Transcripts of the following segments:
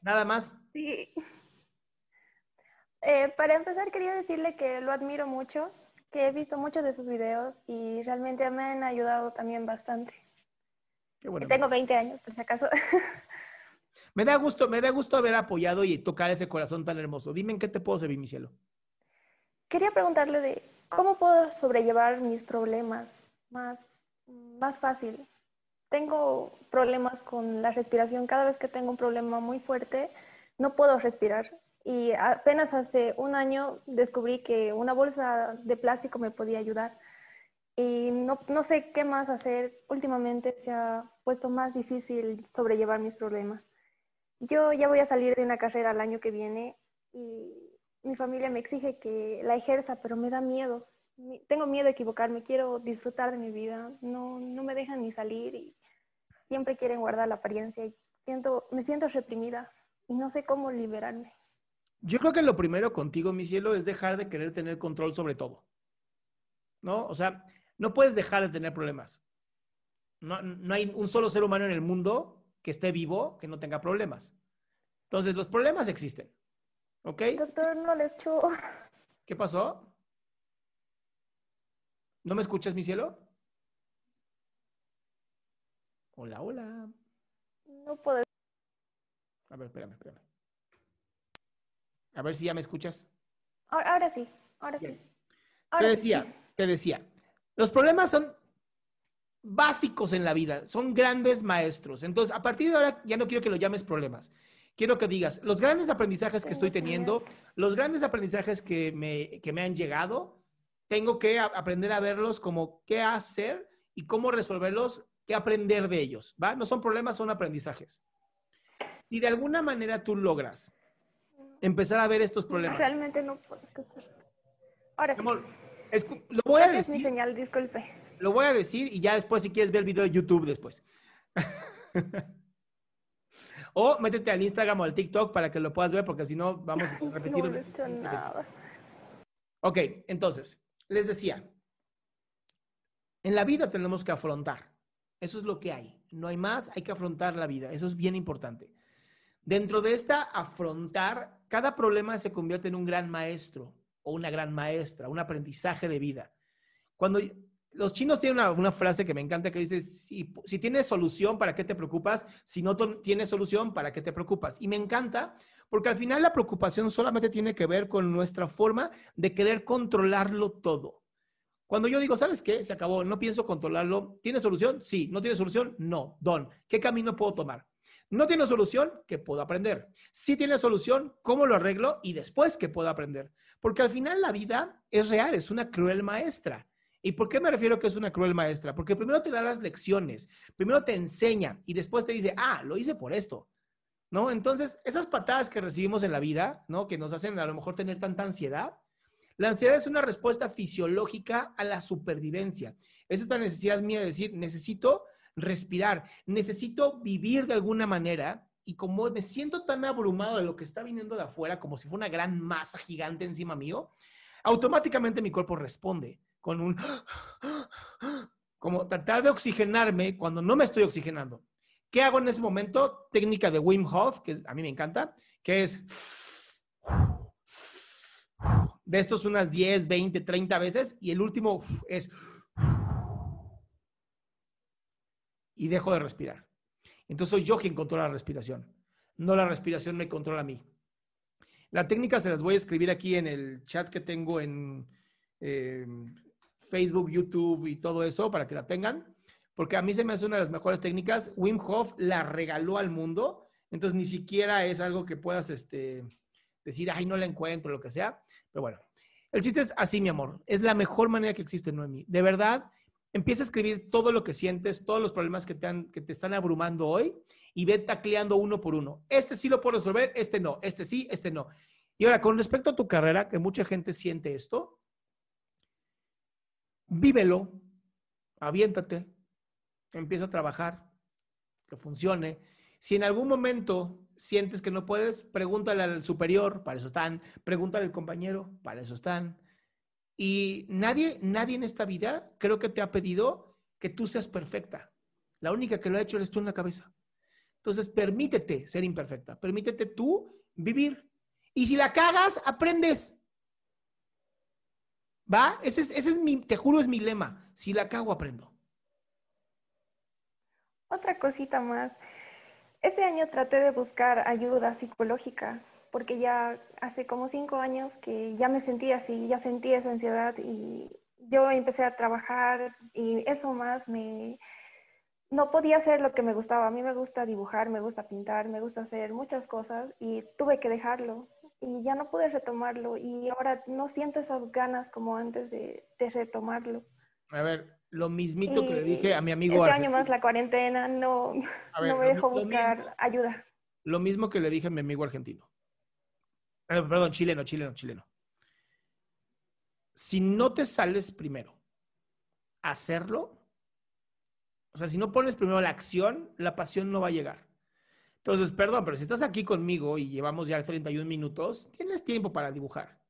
Nada más. Sí. Eh, para empezar, quería decirle que lo admiro mucho, que he visto muchos de sus videos y realmente me han ayudado también bastante. Qué bueno. Tengo 20 años, por si acaso. Me da gusto, me da gusto haber apoyado y tocar ese corazón tan hermoso. Dime en qué te puedo servir, mi cielo. Quería preguntarle de cómo puedo sobrellevar mis problemas más, más fácil. Tengo problemas con la respiración. Cada vez que tengo un problema muy fuerte, no puedo respirar. Y apenas hace un año descubrí que una bolsa de plástico me podía ayudar. Y no, no sé qué más hacer. Últimamente se ha puesto más difícil sobrellevar mis problemas. Yo ya voy a salir de una carrera el año que viene y mi familia me exige que la ejerza, pero me da miedo. Mi- Tengo miedo de equivocarme, quiero disfrutar de mi vida. No, no me dejan ni salir y siempre quieren guardar la apariencia. Y siento, me siento reprimida y no sé cómo liberarme. Yo creo que lo primero contigo, mi cielo, es dejar de querer tener control sobre todo. ¿No? O sea, no puedes dejar de tener problemas. No, no hay un solo ser humano en el mundo que esté vivo que no tenga problemas. Entonces, los problemas existen. ¿Ok? Doctor, no le echo. ¿Qué pasó? ¿No me escuchas, mi cielo? Hola, hola. No puedo. A ver, espérame, espérame. A ver si ya me escuchas. Ahora, ahora sí, ahora Bien. sí. Te Ahora sí. decía, te decía, los problemas son básicos en la vida, son grandes maestros. Entonces, a partir de ahora ya no quiero que lo llames problemas. Quiero que digas, los grandes aprendizajes que estoy teniendo, los grandes aprendizajes que me, que me han llegado, tengo que a- aprender a verlos como qué hacer y cómo resolverlos, qué aprender de ellos, ¿va? No son problemas, son aprendizajes. Si de alguna manera tú logras empezar a ver estos problemas, Realmente no puedo escuchar. Ahora sí. Amor, escu- lo voy a que es mi decir, señal, disculpe. lo voy a decir y ya después si quieres ver el video de YouTube después. o métete al Instagram o al TikTok para que lo puedas ver porque si no vamos a repetir. No echo nada. Ok, entonces, les decía, en la vida tenemos que afrontar. Eso es lo que hay. No hay más, hay que afrontar la vida. Eso es bien importante. Dentro de esta afrontar, cada problema se convierte en un gran maestro o una gran maestra, un aprendizaje de vida. Cuando los chinos tienen una, frase que me encanta que dice, si, si tienes solución, ¿para qué te preocupas? Si no tienes solución, ¿para qué te preocupas? Y me encanta porque al final la preocupación solamente tiene que ver con nuestra forma de querer controlarlo todo. Cuando yo digo, ¿sabes qué? Se acabó, no pienso controlarlo. ¿Tiene solución? Sí. ¿No tiene solución? No. Don, ¿qué camino puedo tomar? No tiene solución, ¿qué puedo aprender? Sí tiene solución, ¿cómo lo arreglo? Y después, ¿qué puedo aprender? Porque al final la vida es real, es una cruel maestra. ¿Y por qué me refiero que es una cruel maestra? Porque primero te da las lecciones, primero te enseña y después te dice, ah, lo hice por esto. ¿No? Entonces, esas patadas que recibimos en la vida, ¿no? Que nos hacen a lo mejor tener tanta ansiedad. La ansiedad es una respuesta fisiológica a la supervivencia. Es esta necesidad mía de decir, necesito respirar, necesito vivir de alguna manera y como me siento tan abrumado de lo que está viniendo de afuera, como si fuera una gran masa gigante encima mío, automáticamente mi cuerpo responde con un, como tratar de oxigenarme cuando no me estoy oxigenando. ¿Qué hago en ese momento? Técnica de Wim Hof, que a mí me encanta, que es de estos unas 10, 20, 30 veces y el último es y dejo de respirar. Entonces soy yo quien controla la respiración, no la respiración me controla a mí. La técnica se las voy a escribir aquí en el chat que tengo en eh, Facebook, YouTube y todo eso para que la tengan porque a mí se me hace una de las mejores técnicas. Wim Hof la regaló al mundo, entonces ni siquiera es algo que puedas este, decir, ay, no la encuentro, lo que sea. Pero bueno, el chiste es así, mi amor. Es la mejor manera que existe, Noemi. De verdad, empieza a escribir todo lo que sientes, todos los problemas que te, que te están abrumando hoy y ve tacleando uno por uno. Este sí lo puedo resolver, este no, este sí, este no. Y ahora, con respecto a tu carrera, que mucha gente siente esto, vívelo, aviéntate, empieza a trabajar, que funcione. Si en algún momento sientes que no puedes, pregúntale al superior, para eso están, pregúntale al compañero, para eso están. Y nadie, nadie en esta vida creo que te ha pedido que tú seas perfecta. La única que lo ha hecho eres tú en la cabeza. Entonces, permítete ser imperfecta, permítete tú vivir. Y si la cagas, aprendes. ¿Va? Ese es, ese es mi, te juro, es mi lema. Si la cago, aprendo. Otra cosita más. Este año traté de buscar ayuda psicológica porque ya hace como cinco años que ya me sentía así, ya sentía esa ansiedad y yo empecé a trabajar y eso más me... No podía hacer lo que me gustaba. A mí me gusta dibujar, me gusta pintar, me gusta hacer muchas cosas y tuve que dejarlo y ya no pude retomarlo y ahora no siento esas ganas como antes de, de retomarlo. A ver, lo mismito que le dije a mi amigo. Este año más la cuarentena no, no me dejó buscar ayuda. Lo mismo que le dije a mi amigo argentino. Eh, perdón, chileno, chileno, chileno. Si no te sales primero hacerlo, o sea, si no pones primero la acción, la pasión no va a llegar. Entonces, perdón, pero si estás aquí conmigo y llevamos ya 31 minutos, tienes tiempo para dibujar.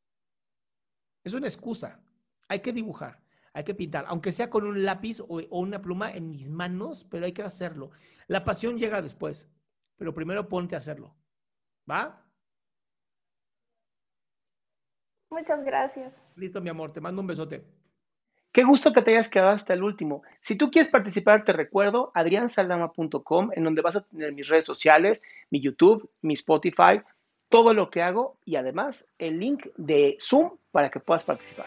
Es una excusa. Hay que dibujar. Hay que pintar, aunque sea con un lápiz o, una pluma en mis manos, pero hay que hacerlo. La pasión llega después, pero primero ponte a hacerlo. ¿Va? Muchas gracias. Listo, mi amor, te mando un besote. Qué gusto que te hayas quedado hasta el último. Si tú quieres participar, te recuerdo adriansaldama.com, en donde vas a tener mis redes sociales, mi YouTube, mi Spotify, todo lo que hago y además el link de Zoom para que puedas participar.